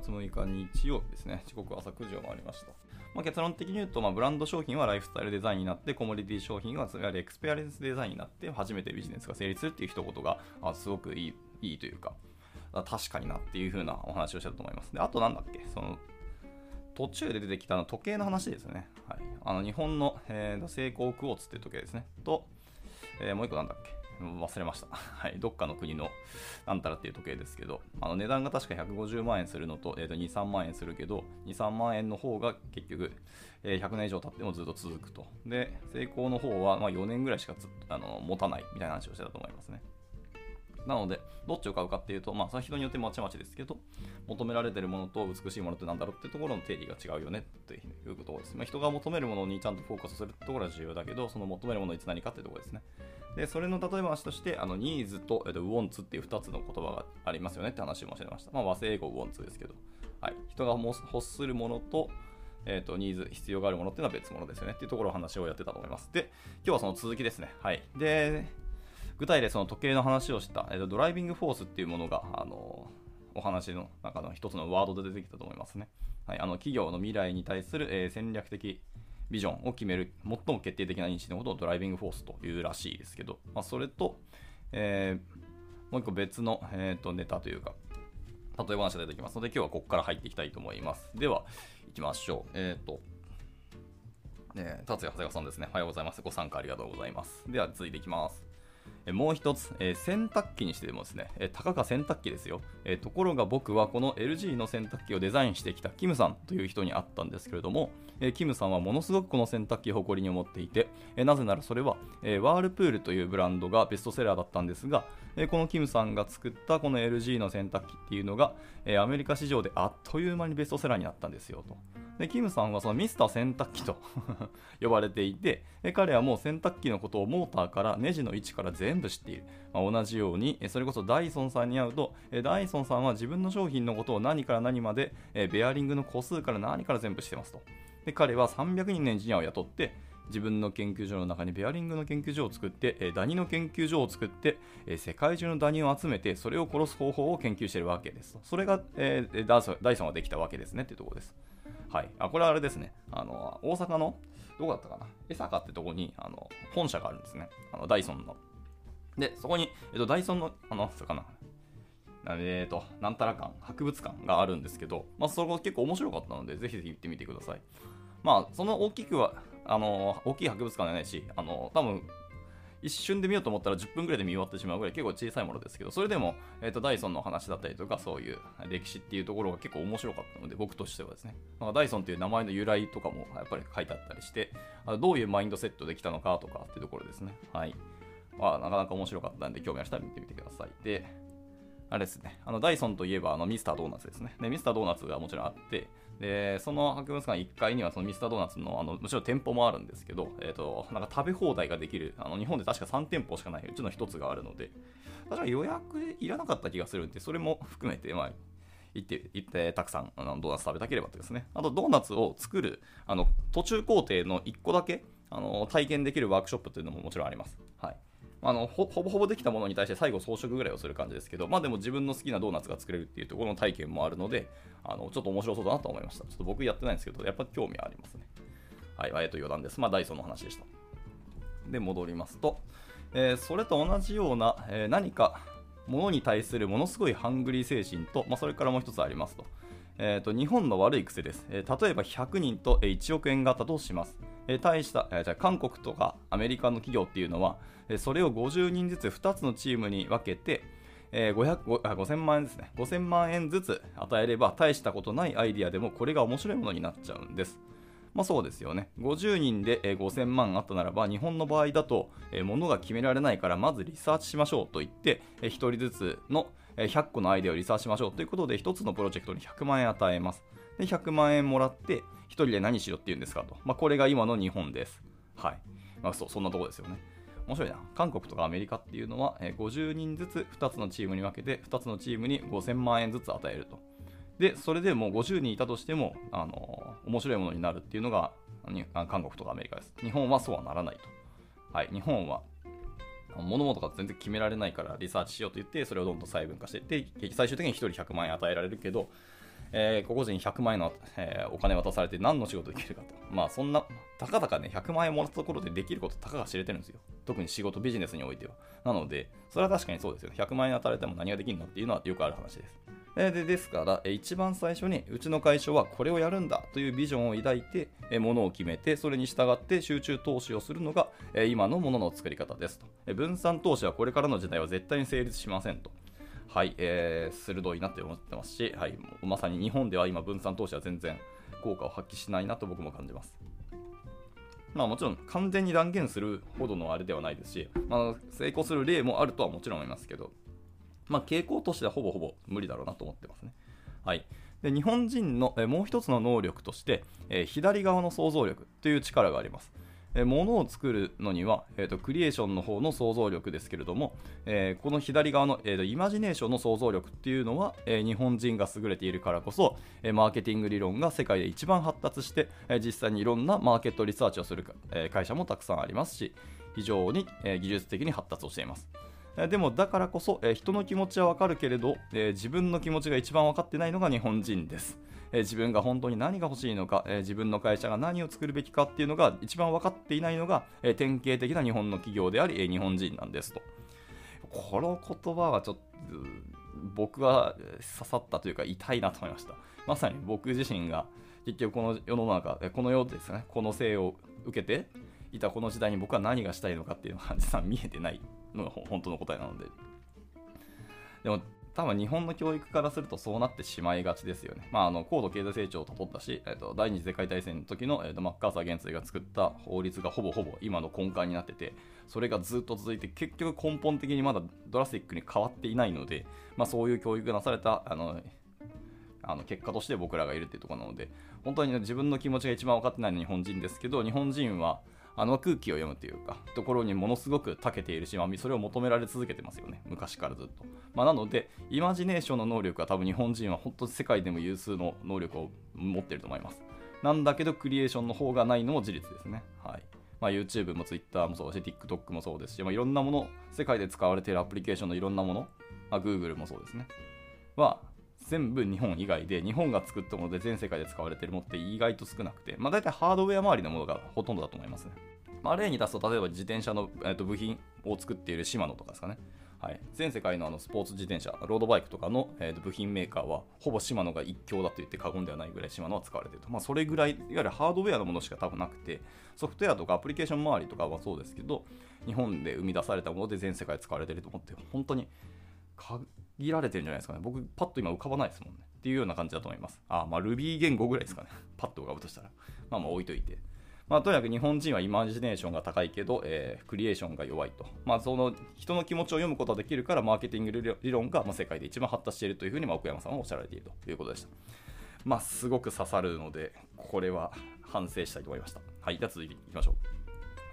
月6日日曜日ですね。時刻朝9時を回りました。まあ、結論的に言うと、まあ、ブランド商品はライフスタイルデザインになって、コモディティ商品はいわゆる experience design になって、初めてビジネスが成立するっていう一言が、あすごくいいいいというか、確かになっていう風なお話をしたと思います。で、あとなんだっけ、その、途中で出てきたの時計の話ですね。はい。あの、日本の、えー、セイコークォーツっていう時計ですね。と、えー、もう一個なんだっけ？忘れました。はい。どっかの国のなんたらっていう時計ですけど、あの値段が確か150万円するのと、えー、と2、3万円するけど、2、3万円の方が結局、えー、100年以上経ってもずっと続くと。で、成功の方はま4年ぐらいしかあの持たないみたいな話をしてたと思いますね。なので、どっちを買うかっていうと、まあ、それは人によってまちまちですけど、求められてるものと美しいものってなんだろうっていうところの定義が違うよねっていうところです。まあ、人が求めるものにちゃんとフォーカスするところは重要だけど、その求めるものいつ何かっていうところですね。で、それの例え話として、あの、ニーズと、えっと、ウォンツっていう2つの言葉がありますよねって話もしてました。まあ、和製英語ウォンツですけど、はい。人が欲するものと、えっ、ー、と、ニーズ、必要があるものっていうのは別物ですよねっていうところを話をやってたと思います。で、今日はその続きですね。はい。で、具体でその時計の話をした、えーと、ドライビングフォースっていうものが、あのお話の中の一つのワードで出てきたと思いますね。はい、あの企業の未来に対する、えー、戦略的ビジョンを決める最も決定的な認識のことをドライビングフォースというらしいですけど、まあ、それと、えー、もう一個別の、えーと、ネタというか、例え話が出てきますので、今日はここから入っていきたいと思います。では、行きましょう。えっ、ー、と、えー、達也長谷川さんですね。おはようございます。ご参加ありがとうございます。では、続いていきます。もう一つ、えー、洗濯機にしてもですね、えー、たかが洗濯機ですよ、えー、ところが僕はこの LG の洗濯機をデザインしてきたキムさんという人に会ったんですけれども、えキムさんはものすごくこの洗濯機を誇りに思っていて、えなぜならそれは、えワールプールというブランドがベストセラーだったんですが、えこのキムさんが作ったこの LG の洗濯機っていうのが、えアメリカ市場であっという間にベストセラーになったんですよと。で、キムさんはそのミスター洗濯機と 呼ばれていて、彼はもう洗濯機のことをモーターからネジの位置から全部知っている。まあ、同じように、それこそダイソンさんに会うと、ダイソンさんは自分の商品のことを何から何まで、ベアリングの個数から何から全部してますと。で、彼は300人のエンジニアを雇って、自分の研究所の中にベアリングの研究所を作って、ダニの研究所を作って、世界中のダニを集めて、それを殺す方法を研究しているわけです。それが、えー、ダイソンができたわけですねっていうところです。はい。あ、これはあれですね。あの、大阪の、どこだったかな？江坂ってとこに、あの、本社があるんですね。あの、ダイソンの。で、そこに、えっと、ダイソンの、あの、そかな？えっ、ー、と、なんたら館、博物館があるんですけど、まあ、そこ結構面白かったので、ぜひぜひ行ってみてください。まあ、その大きくは、あの、大きい博物館じゃないし、あの、多分一瞬で見ようと思ったら10分ぐらいで見終わってしまうぐらい結構小さいものですけど、それでも、えーと、ダイソンの話だったりとか、そういう歴史っていうところが結構面白かったので、僕としてはですね、まあ、ダイソンっていう名前の由来とかもやっぱり書いてあったりして、あどういうマインドセットできたのかとかっていうところですね。はい。まあ、なかなか面白かったんで、興味ある人は見てみてください。で、あれですね、あのダイソンといえばあのミスタードーナツですね。でミスタードーナツがもちろんあって、でその博物館1階にはそのミスタードーナツのあのもちろん店舗もあるんですけど、えーと、なんか食べ放題ができるあの日本で確か3店舗しかないうちの1つがあるので確か予約いらなかった気がするんでそれも含めて、まあ、行って行ってたくさんあのドーナツ食べたければとですねあとドーナツを作るあの途中工程の1個だけあの体験できるワークショップというのももちろんあります。はいあのほぼほぼできたものに対して最後装飾ぐらいをする感じですけど、まあでも自分の好きなドーナツが作れるっていうところの体験もあるので、あのちょっと面白そうだなと思いました。ちょっと僕やってないんですけど、やっぱ興味ありますね。はい、えっと余談です。まあダイソーの話でした。で、戻りますと、えー、それと同じような、えー、何かものに対するものすごいハングリー精神と、まあ、それからもう一つありますと。えーと、日本の悪い癖です、えー、例えば100人と1億円があったとします。えー、対した、えー、じゃ韓国とかアメリカの企業っていうのは、えー、それを50人ずつ2つのチームに分けて、えー、5000万円ですね。5000万円ずつ与えれば大したことないアイディアでもこれが面白いものになっちゃうんです。まあそうですよね。50人で5000万あったならば、日本の場合だと、物が決められないから、まずリサーチしましょうと言って、1人ずつの100個のアイデアをリサーチしましょうということで、1つのプロジェクトに100万円与えます。で、100万円もらって、1人で何しろって言うんですかと。まあ、これが今の日本です。はい。まあ、そう、そんなとこですよね。面白いな。韓国とかアメリカっていうのは、50人ずつ2つのチームに分けて、2つのチームに5000万円ずつ与えると。で、それでもう50人いたとしても、あの面白いものになるっていうのが、韓国とかアメリカです。日本はそうはならないと。はい。日本は物事が全然決められないからリサーチしようと言って、それをどんどん細分化していって、最終的に1人100万円与えられるけど、えー、個々人100万円の、えー、お金渡されて何の仕事できるかと。まあそんな、たかだかね、100万円もらったところでできることたかが知れてるんですよ。特に仕事、ビジネスにおいては。なので、それは確かにそうですよ。100万円当たれても何ができるのっていうのはよくある話です。でですから、一番最初にうちの会社はこれをやるんだというビジョンを抱いて、ものを決めて、それに従って集中投資をするのが今のものの作り方ですと。分散投資はこれからの時代は絶対に成立しませんと。はい、えー、鋭いなって思ってますし、はい、まさに日本では今分散投資は全然効果を発揮しないなと僕も感じます。まあもちろん完全に断言するほどのあれではないですし、まあ、成功する例もあるとはもちろん思いますけど、まあ傾向としてはほぼほぼ無理だろうなと思ってますね。はい。で日本人のえもう一つの能力として、えー、左側の想像力という力があります。えものを作るのには、えーと、クリエーションの方の想像力ですけれども、えー、この左側の、えーと、イマジネーションの想像力っていうのは、えー、日本人が優れているからこそ、えマーケティング理論が世界で一番発達して、え実際にいろんなマーケットリサーチをする、え会社もたくさんありますし非常に、え技術的に発達をしています。でもだからこそ、え人の気持ちはわかるけれど、え自分の気持ちが一番分かってないのが日本人です。え自分が本当に何が欲しいのか、え自分の会社が何を作るべきかっていうのが一番分かっていないのが、え典型的な日本の企業であり、え日本人なんですと。この言葉はちょっと僕は刺さったというか痛いなと思いました。まさに僕自身が結局この世の中、この世ですね、この生を受けていたこの時代に僕は何がしたいのかっていうのは実は見えてないのが本当の答えなので。でも多分日本の教育からするとそうなってしまいがちですよね。まあ、あの高度経済成長をたどったし、えーと、第二次世界大戦の時の、えーと、マッカーサー元帥が作った法律がほぼほぼ今の根幹になってて、それがずっと続いて、結局根本的にまだドラスティックに変わっていないので、まあ、そういう教育がなされたあのあの結果として僕らがいるっていうところなので、本当に、ね、自分の気持ちが一番分かってないの日本人ですけど、日本人はあの空気を読むというか、ところにものすごく長けているし、まあ、それを求められ続けてますよね。昔からずっと。まあ、なので、イマジネーションの能力は多分日本人は本当世界でも有数の能力を持っていると思います。なんだけど、クリエーションの方がないのも事実ですね。はい。まあ、YouTube も Twitter もそうだし、TikTok もそうですし、まあ、いろんなもの、世界で使われているアプリケーションのいろんなもの、まあ、Google もそうですね。は、全部日本以外で、日本が作ったもので全世界で使われているものって意外と少なくて、まあ、大体ハードウェア周りのものがほとんどだと思いますね。まあ、例に出すと、例えば自転車の、えー、と部品を作っているシマノとかですかね。はい、全世界のあのスポーツ自転車、ロードバイクとかの、えー、と部品メーカーは、ほぼシマノが一強だと言って過言ではないぐらいシマノは使われていると。まあ、それぐらい、いわゆるハードウェアのものしか多分なくて、ソフトウェアとかアプリケーション周りとかはそうですけど、日本で生み出されたもので全世界使われていると思って、本当に限られてるんじゃないですかね。僕、パッと今浮かばないですもんね。っていうような感じだと思います。あ、まあ Ruby 言語ぐらいですかね。パッと浮かぶとしたら。まあまあ置いといて。まあ、とにかく日本人はイマジネーションが高いけど、えー、クリエーションが弱いと。まあ、その人の気持ちを読むことができるから、マーケティング理論が、まあ、世界で一番発達しているというふうに、まあ、奥山さんはおっしゃられているということでした。まあ、すごく刺さるので、これは反省したいと思いました。はい、では続いていきましょ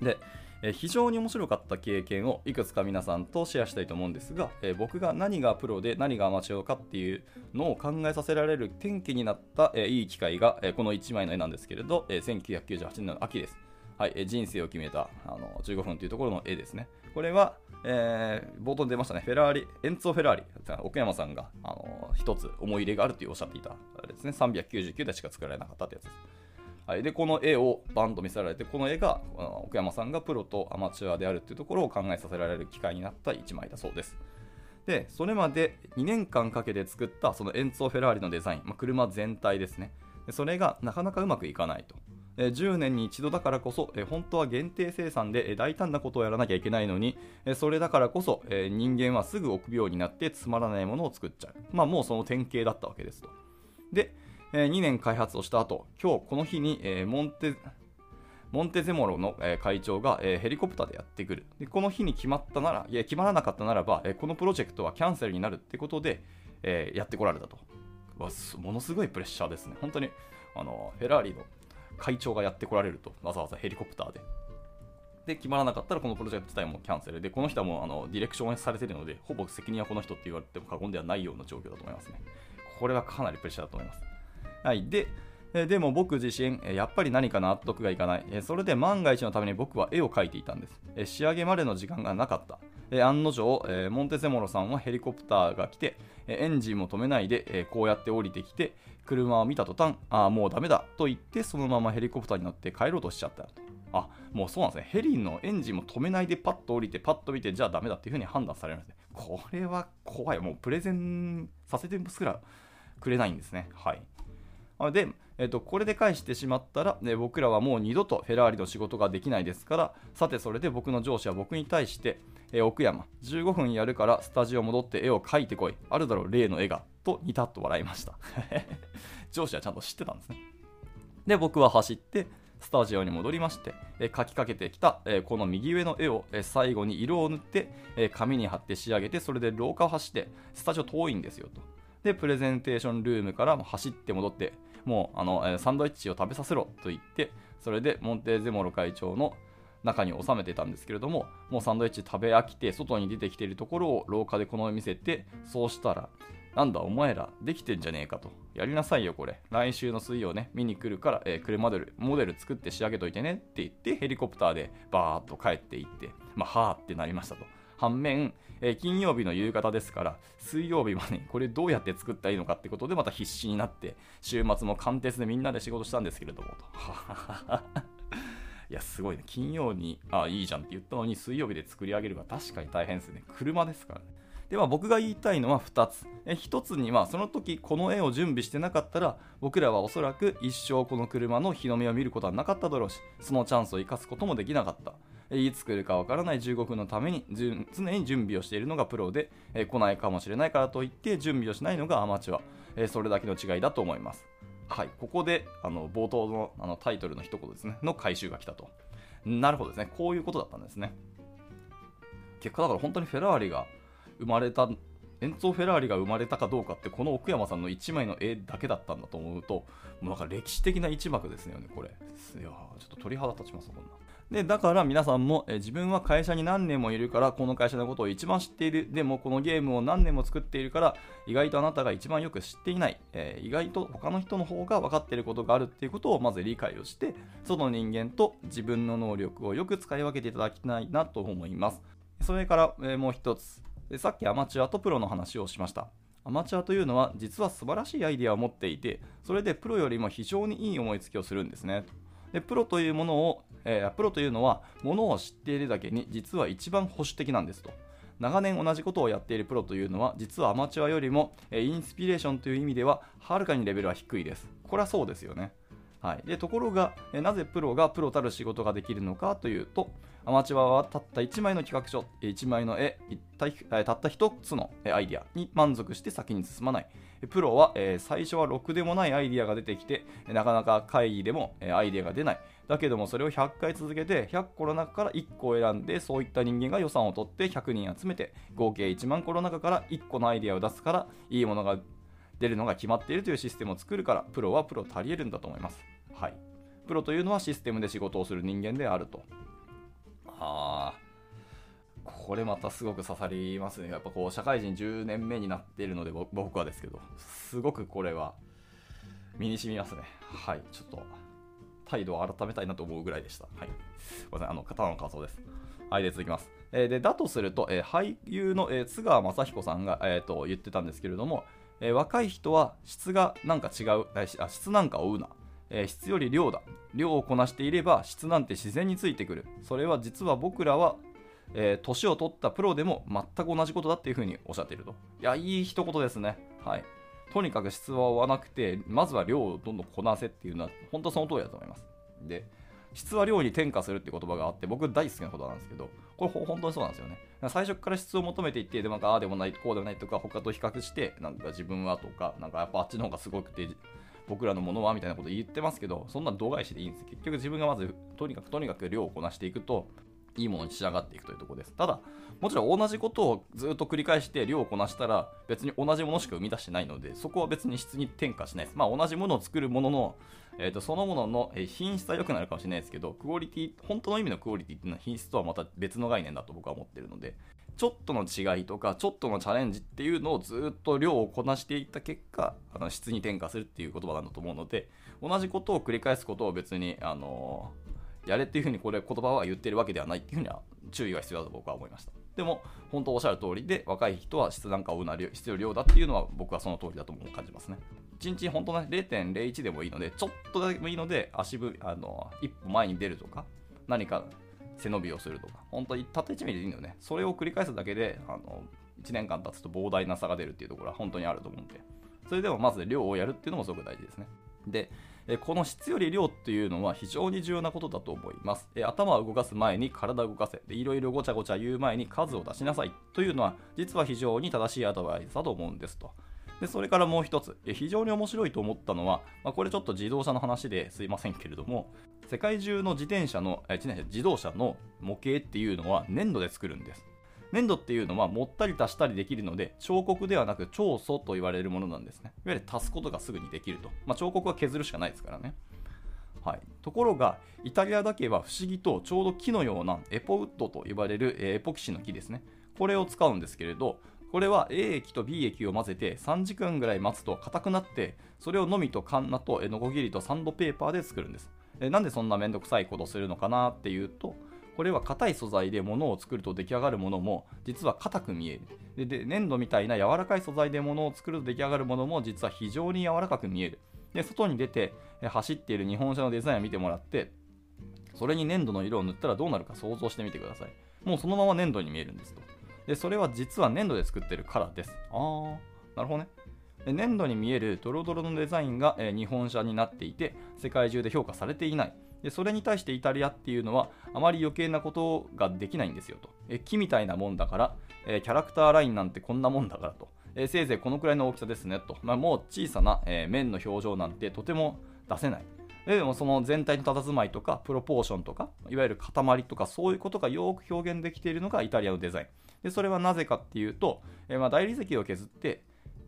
う。で、え非常に面白かった経験をいくつか皆さんとシェアしたいと思うんですが、え僕が何がプロで何がアマチュアかっていうのを考えさせられる転機になった、えいい機会が、えこの1枚の絵なんですけれど、え1998年の秋です。はい、人生を決めたあの15分というところの絵ですね。これは、えー、冒頭に出ましたね、フェラーリ、エンツォ・フェラーリ、奥山さんが、あの一つ思い入れがあるとおっしゃっていたあれですね、399でしか作られなかったってやつです。はい、でこの絵をバンと見せられてこの絵が奥山さんがプロとアマチュアであるというところを考えさせられる機会になった1枚だそうですでそれまで2年間かけて作ったそのエンツォ・フェラーリのデザイン、まあ、車全体ですねでそれがなかなかうまくいかないと10年に一度だからこそ、本当は限定生産で大胆なことをやらなきゃいけないのに、それだからこそ人間はすぐ臆病になってつまらないものを作っちゃう。まあもうその典型だったわけですと。で、2年開発をした後、今日この日にモンテ、モンテゼモロの会長がヘリコプターでやってくる。でこの日に決まったなら、いや決まらなかったならば、このプロジェクトはキャンセルになるってことで、やってこられたと。わものすごいプレッシャーですね。本当にあのフェラーリの会長がやってこられると、わざわざヘリコプターで。で、決まらなかったらこのプロジェクト自体もキャンセルで、この人はもうあのディレクションされてるので、ほぼ責任はこの人って言われても過言ではないような状況だと思いますね。これはかなりプレッシャーだと思います。はい。で、でも僕自身、やっぱり何か納得がいかない。それで万が一のために僕は絵を描いていたんです。仕上げまでの時間がなかった。案の定、モンテセモロさんはヘリコプターが来て、エンジンも止めないで、こうやって降りてきて車を見た途端ああもうダメだと言ってそのままヘリコプターに乗って帰ろうとしちゃったあもうそうなんですねヘリのエンジンも止めないでパッと降りてパッと見てじゃあダメだっていうふうに判断されるんですねこれは怖いもうプレゼンさせてすらくれないんですねはいで、えー、とこれで返してしまったら、ね、僕らはもう二度とフェラーリの仕事ができないですからさてそれで僕の上司は僕に対して、え、奥山15分やるからスタジオ戻って絵を描いてこい。あるだろう例の絵がとニタッと笑いました。上司はちゃんと知ってたんですね。で僕は走ってスタジオに戻りまして、えー、描きかけてきた、えー、この右上の絵を、えー、最後に色を塗って、え紙に貼って仕上げてそれで廊下を走ってスタジオ遠いんですよと。でプレゼンテーションルームから走って戻ってもうあの、えサンドイッチを食べさせろと言って、それでモンテーゼモロ会長の中に収めてたんですけれども、もうサンドイッチ食べ飽きて、外に出てきているところを廊下でこの見せて、そうしたら、なんだお前らできてんじゃねえかと。やりなさいよこれ。来週の水曜ね、見に来るから、えー、車モデル、モデル作って仕上げといてねって言って、ヘリコプターでバーッと帰っていって、まあ、はーってなりましたと。反面、えー、金曜日の夕方ですから、水曜日はね、これどうやって作ったらいいのかってことでまた必死になって、週末も貫徹でみんなで仕事したんですけれども、と。いや、すごいね。金曜に、あ、いいじゃんって言ったのに、水曜日で作り上げるが確かに大変ですね。車ですからね。では僕が言いたいのは2つ。え1つにはその時この絵を準備してなかったら僕らはおそらく一生この車の日の目を見ることはなかっただろうしそのチャンスを生かすこともできなかった。いつ来るかわからない15分のために常に準備をしているのがプロで、え来ないかもしれないからといって準備をしないのがアマチュア、えそれだけの違いだと思います。はい、ここであの冒頭のあのタイトルの一言ですね、の回収が来たと。なるほどですね、こういうことだったんですね。結果だから本当にフェラーリが生まれたエンツォ・フェラーリが生まれたかどうかってこの奥山さんの1枚の絵だけだったんだと思うともうなんか歴史的な一幕ですよねこれいやちょっと鳥肌立ちますこんなで、だから皆さんも、え自分は会社に何年もいるから、この会社のことを一番知っている。でも、このゲームを何年も作っているから、意外とあなたが一番よく知っていない。えー、意外と他の人の方が分かっていることがあるっていうことをまず理解をして、その人間と自分の能力をよく使い分けていただきたいなと思います。それから、えー、もう一つ。さっきアマチュアとプロの話をしました。アマチュアというのは実は素晴らしいアイデアを持っていて、それでプロよりも非常にいい思いつきをするんですね。でプロというものを、えー、プロというのはものを知っているだけに実は一番保守的なんですと。長年同じことをやっているプロというのは実はアマチュアよりも、えー、インスピレーションという意味でははるかにレベルは低いです。これはそうですよね。はい、でところが、えなぜプロがプロたる仕事ができるのかというとアマチュアはたった1枚の企画書1枚の絵たった1つのアイデアに満足して先に進まない。プロは、えー、最初はろくでもないアイディアが出てきて、なかなか会議でも、えー、アイディアが出ない。だけどもそれを100回続けて100個の中から1個を選んでそういった人間が予算を取って100人集めて合計1万個の中から1個のアイディアを出すからいいものが出るのが決まっているというシステムを作るからプロはプロ足り得るんだと思います。はい。プロというのはシステムで仕事をする人間であると。ああ。これまたすごく刺さりますね。やっぱこう、社会人10年目になっているので、僕はですけど、すごくこれは身に染みますね。はい、ちょっと態度を改めたいなと思うぐらいでした。はい。ごめんなさい、あの、方の感想です。はい、で、続きます。えー、で、だとすると、えー、俳優の、えー、津川雅彦さんが、えーと、言ってたんですけれども、えー、若い人は質がなんか違う、あ質なんか追うな。え、質より量だ。量をこなしていれば質なんて自然についてくる。それは実は僕らはえー、年を取ったプロでも全く同じことだっていうふうにおっしゃっていると。いや、いい一言ですね。はい。とにかく質は追わなくて、まずは量をどんどんこなせっていうのは、本当その通りだと思います。で、質は量に転化するって言葉があって、僕大好きなことなんですけど、これ本当にそうなんですよね。最初から質を求めていって、でもなんかああでもない、こうでもないとか、他と比較して、なんか自分はとか、なんかやっぱあっちの方がすごくて、僕らのものはみたいなこと言ってますけど、そんな度外視でいいんです。結局自分がまず、とにかくとにかく量をこなしていくと、いいものに仕上がっていくというところです。ただ、もちろん同じことをずっと繰り返して量をこなしたら別に同じものしか生み出してないので、そこは別に質に転化しないです。まあ同じものを作るものの、えー、とそのものの品質は良くなるかもしれないですけど、クオリティ、本当の意味のクオリティっていうのは品質とはまた別の概念だと僕は思ってるので、ちょっとの違いとか、ちょっとのチャレンジっていうのをずっと量をこなしていった結果、あの質に転化するっていう言葉なんだと思うので、同じことを繰り返すことを別に、あのやれっていうふうにこれ言葉は言ってるわけではないっていうふうには注意が必要だと僕は思いました。でも本当おっしゃる通りで若い人は質なんかをうなる必要量だっていうのは僕はその通りだとも感じますね。1日本当ね0.01でもいいのでちょっとだけもいいので足ぶあの一歩前に出るとか何か背伸びをするとか本当にたった1ミリでいいのよね。それを繰り返すだけであの1年間経つと膨大な差が出るっていうところは本当にあると思うんで。それでもまず量をやるっていうのもすごく大事ですね。でこの質より量っていうのは非常に重要なことだと思います。頭を動かす前に体を動かせ。いろいろごちゃごちゃ言う前に数を出しなさいというのは実は非常に正しいアドバイスだと思うんですと。でそれからもう一つ、非常に面白いと思ったのは、まあ、これちょっと自動車の話ですいませんけれども、世界中の自転車の、え自動車の模型っていうのは粘土で作るんです。粘土っていうのは盛ったり足したりできるので彫刻ではなく彫塑と言われるものなんですね。いわゆる足すことがすぐにできると、まあ、彫刻は削るしかないですからね。はい、ところがイタリアだけは不思議とちょうど木のようなエポウッドと呼ばれるエポキシの木ですね。これを使うんですけれどこれは A 液と B 液を混ぜて3時間ぐらい待つと硬くなってそれをのみとカンナとノコギリとサンドペーパーで作るんです。なんでそんなめんどくさいことするのかなっていうとこれは硬い素材で物を作ると出来上がるものも実は硬く見える。で粘土みたいな柔らかい素材で物を作ると出来上がるものも実は非常に柔らかく見える。で外に出て走っている日本車のデザインを見てもらってそれに粘土の色を塗ったらどうなるか想像してみてください。もうそのまま粘土に見えるんですと。でそれは実は粘土で作ってるからです。あーなるほどね。で粘土に見えるドロドロのデザインが、え日本車になっていて世界中で評価されていない。でそれに対してイタリアっていうのはあまり余計なことができないんですよと。え木みたいなもんだから、えキャラクターラインなんてこんなもんだからと、えせいぜいこのくらいの大きさですねと、まあ、もう小さな、え面の表情なんてとても出せない。でもその全体の佇まいとかプロポーションとかいわゆる塊とかそういうことがよく表現できているのがイタリアのデザイン。でそれはなぜかっていうと、えまあ、大理石を削って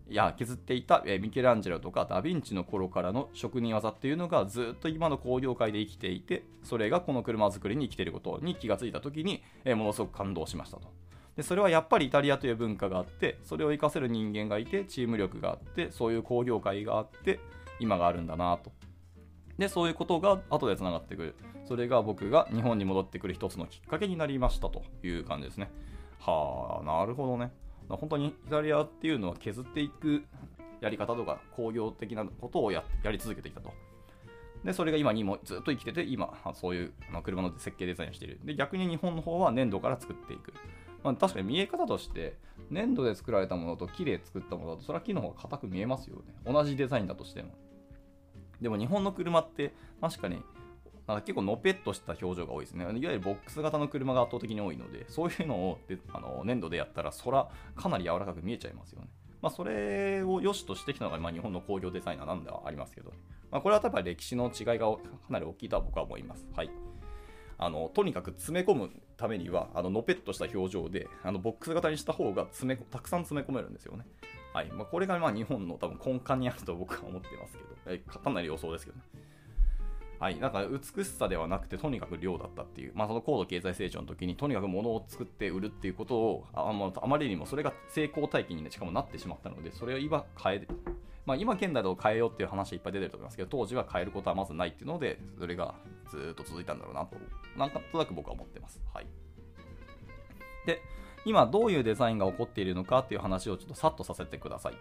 や削っていた、ミケランジェロとかダ・ヴィンチの頃からの職人技っていうのがずっと今の工業界で生きていてそれがこの車作りに生きていることに気がついた時に、ものすごく感動しましたと。でそれはやっぱりイタリアという文化があってそれを活かせる人間がいてチーム力があってそういう工業界があって今があるんだなと。でそういうことが後でつながってくる。それが僕が日本に戻ってくる一つのきっかけになりましたという感じですね。はあなるほどね。ま本当にイタリアっていうのは削っていくやり方とか工業的なことをやり続けてきたと。で、それが今にもずっと生きてて、今、そういう車の設計デザインをしている。で、逆に日本の方は粘土から作っていく。まあ、確かに見え方として、粘土で作られたものと木で作ったものだと、それは木の方が硬く見えますよね。同じデザインだとしても。でも日本の車って確かになんか結構のぺっとした表情が多いですね。いわゆるボックス型の車が圧倒的に多いので、そういうのをあの粘土でやったら、空かなり柔らかく見えちゃいますよね。まあ、それを良しとしてきたのが、まあ、日本の工業デザイナーなんではありますけど、まあ、これは多分歴史の違いがかなり大きいとは僕は思います。はい。あのとにかく詰め込むためにはあののぺっとした表情であのボックス型にした方が詰めたくさん詰め込めるんですよね。はいまあ、これがまあ日本の多分根幹にあると僕は思ってますけど、えかなり予想ですけどね。はい、なんか美しさではなくてとにかく量だったっていう、まあ、その高度経済成長の時にとにかく物を作って売るっていうことをああまりにもそれが成功体験に、ね、しかもなってしまったのでそれを今変えまあ、今現代で変えようっていう話いっぱい出てると思いますけど当時は変えることはまずないっていうのでそれがずっと続いたんだろうなとなんかとなく僕は思ってます。はい、で今どういうデザインが起こっているのかっていう話をちょっとさっとさせてくださいと。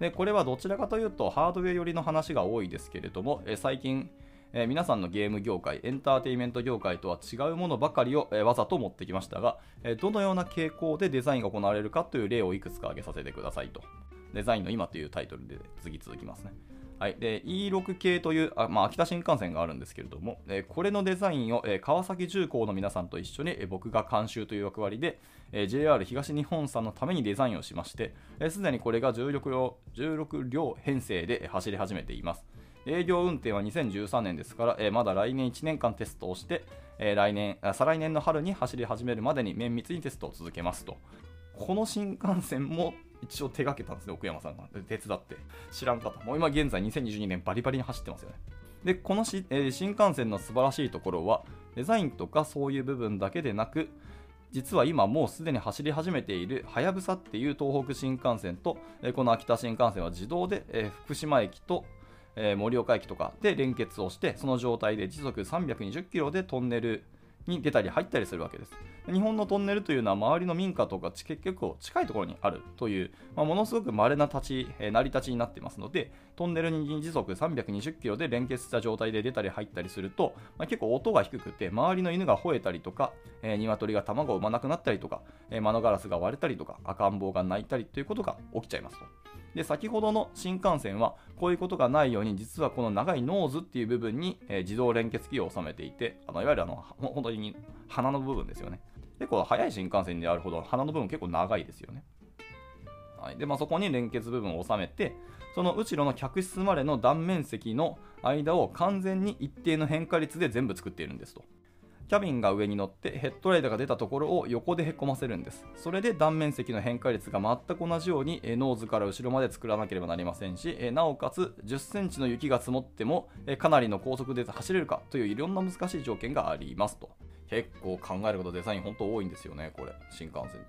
でこれはどちらかというとハードウェア寄りの話が多いですけれどもえ最近えー、皆さんのゲーム業界、エンターテインメント業界とは違うものばかりを、えー、わざと持ってきましたが、えー、どのような傾向でデザインが行われるかという例をいくつか挙げさせてくださいと。デザインの今というタイトルで次続きますね。はい、E6 系というあ、まあ、秋田新幹線があるんですけれども、え、これのデザインを、え、川崎重工の皆さんと一緒に、え、僕が監修という役割で、JR 東日本さんのためにデザインをしましてすで、にこれが16両 ,16 両編成で走り始めています。営業運転は2013年ですから、えー、まだ来年1年間テストをして、えー、来年再来年の春に走り始めるまでに綿密にテストを続けますと。この新幹線も一応手がけたんですね、奥山さんが。手伝って。知らん方。もう今現在2022年バリバリに走ってますよね。で、このし、えー、新幹線の素晴らしいところは、デザインとかそういう部分だけでなく、実は今もうすでに走り始めているはやぶさっていう東北新幹線と、この秋田新幹線は自動で、福島駅とえー、盛岡駅とかで連結をしてその状態で時速320キロでトンネルに出たり入ったりするわけです日本のトンネルというのは周りの民家とか結局近いところにあるという、まあ、ものすごく稀な立ち、えー、成り立ちになっていますのでトンネルに時速320キロで連結した状態で出たり入ったりすると、まあ、結構音が低くて周りの犬が吠えたりとか、えー、鶏が卵を産まなくなったりとか、えー、窓ガラスが割れたりとか赤ん坊が泣いたりということが起きちゃいますと。で先ほどの新幹線はこういうことがないように実はこの長いノーズっていう部分に、え、自動連結機を収めていてあのいわゆるあの本当に鼻の部分ですよね。結構速い新幹線であるほど鼻の部分結構長いですよね、はい。でまあ、そこに連結部分を収めてその後ろの客室までの断面積の間を完全に一定の変化率で全部作っているんですと。キャビンが上に乗ってヘッドライトが出たところを横でへこませるんです。それで断面積の変化率が全く同じようにノーズから後ろまで作らなければなりませんし、なおかつ10センチの雪が積もってもかなりの高速で走れるかといういろんな難しい条件がありますと。結構考えることデザイン本当多いんですよね、これ、新幹線っ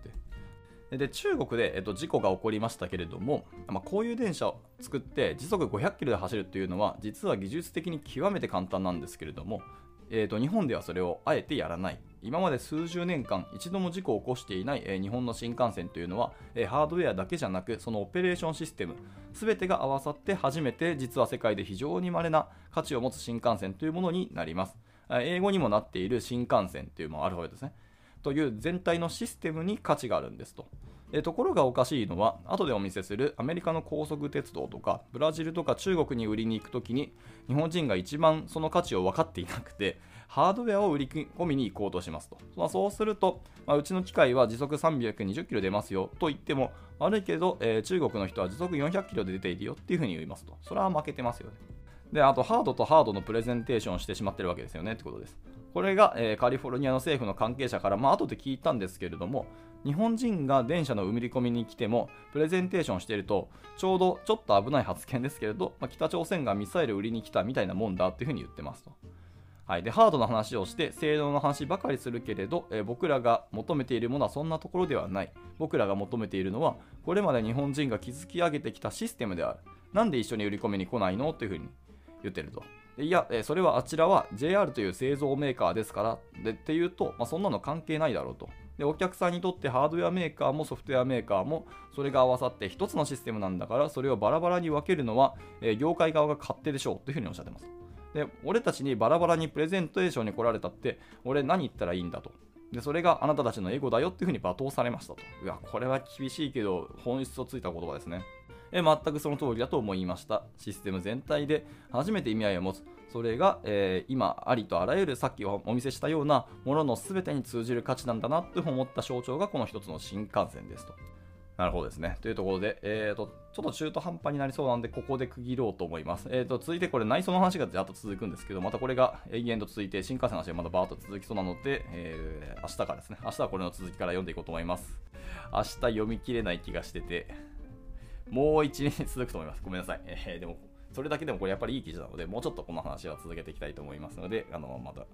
て。で中国で、えっと、事故が起こりましたけれども、まあ、こういう電車を作って時速500キロで走るというのは実は技術的に極めて簡単なんですけれどもえーと、日本ではそれをあえてやらない。今まで数十年間一度も事故を起こしていない、えー、日本の新幹線というのは、えー、ハードウェアだけじゃなくそのオペレーションシステム全てが合わさって初めて実は世界で非常に稀な価値を持つ新幹線というものになります。英語にもなっている新幹線というものアルファベットですね。という全体のシステムに価値があるんですと。えところがおかしいのは、後でお見せするアメリカの高速鉄道とか、ブラジルとか中国に売りに行くときに、日本人が一番その価値を分かっていなくて、ハードウェアを売り込みに行こうとしますと。まあ、そうすると、まあ、うちの機械は時速320キロ出ますよと言っても、悪いけど、えー、中国の人は時速400キロで出ているよっていうふうに言いますと。それは負けてますよね。で、あと、ハードとハードのプレゼンテーションをしてしまってるわけですよねってことです。これが、えー、カリフォルニアの政府の関係者から、まあ後で聞いたんですけれども、日本人が電車の埋め込みに来てもプレゼンテーションしているとちょうどちょっと危ない発言ですけれど、まあ、北朝鮮がミサイル売りに来たみたいなもんだっていうふうに言ってますと。はい、でハードな話をして性能の話ばかりするけれど、えー、僕らが求めているものはそんなところではない。僕らが求めているのはこれまで日本人が築き上げてきたシステムである。なんで一緒に売り込みに来ないの？というふうに言ってると。いや、えー、それはあちらは JR という製造メーカーですからでっていうと、まあ、そんなの関係ないだろうと。でお客さんにとってハードウェアメーカーもソフトウェアメーカーもそれが合わさって一つのシステムなんだからそれをバラバラに分けるのは、えー、業界側が勝手でしょうというふうにおっしゃってます。で俺たちにバラバラにプレゼンテーションに来られたって俺何言ったらいいんだと。でそれがあなたたちのエゴだよっていうふうに罵倒されましたと。うわこれは厳しいけど本質をついた言葉ですね。え全くその通りだと思いました。システム全体で初めて意味合いを持つ。それが、えー、今ありとあらゆるさっきお見せしたようなものの全てに通じる価値なんだなと思った象徴がこの一つの新幹線ですと。なるほどですね。というところで、えーと、ちょっと中途半端になりそうなんで、ここで区切ろうと思います。えーと、続いてこれ内装の話がずっと続くんですけど、またこれが永遠と続いて、新幹線の話がまだバーッと続きそうなので、えー、明日からですね、明日はこれの続きから読んでいこうと思います。明日読み切れない気がしてて、もう一日続くと思います。ごめんなさい。えー、でもそれだけでもこれやっぱりいい記事なので、もうちょっとこの話は続けていきたいと思いますので、あの、また、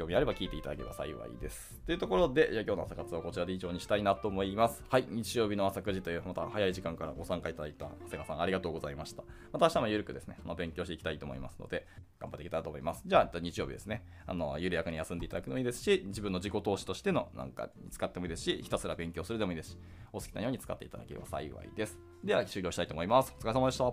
興味あれば聞いていただければ幸いです。というところで、じゃあ今日の朝活はこちらで以上にしたいなと思います。はい、日曜日の朝9時というまた早い時間からご参加いただいた長谷川さんありがとうございました。また明日もゆるくですね、まあ、勉強していきたいと思いますので、頑張っていけたらと思います。じゃあ日曜日ですね、あの、緩やかに休んでいただくのもいいですし、自分の自己投資としてのなんか使ってもいいですし、ひたすら勉強するでもいいですし、お好きなように使っていただければ幸いです。では終了したいと思います。お疲れ様でした。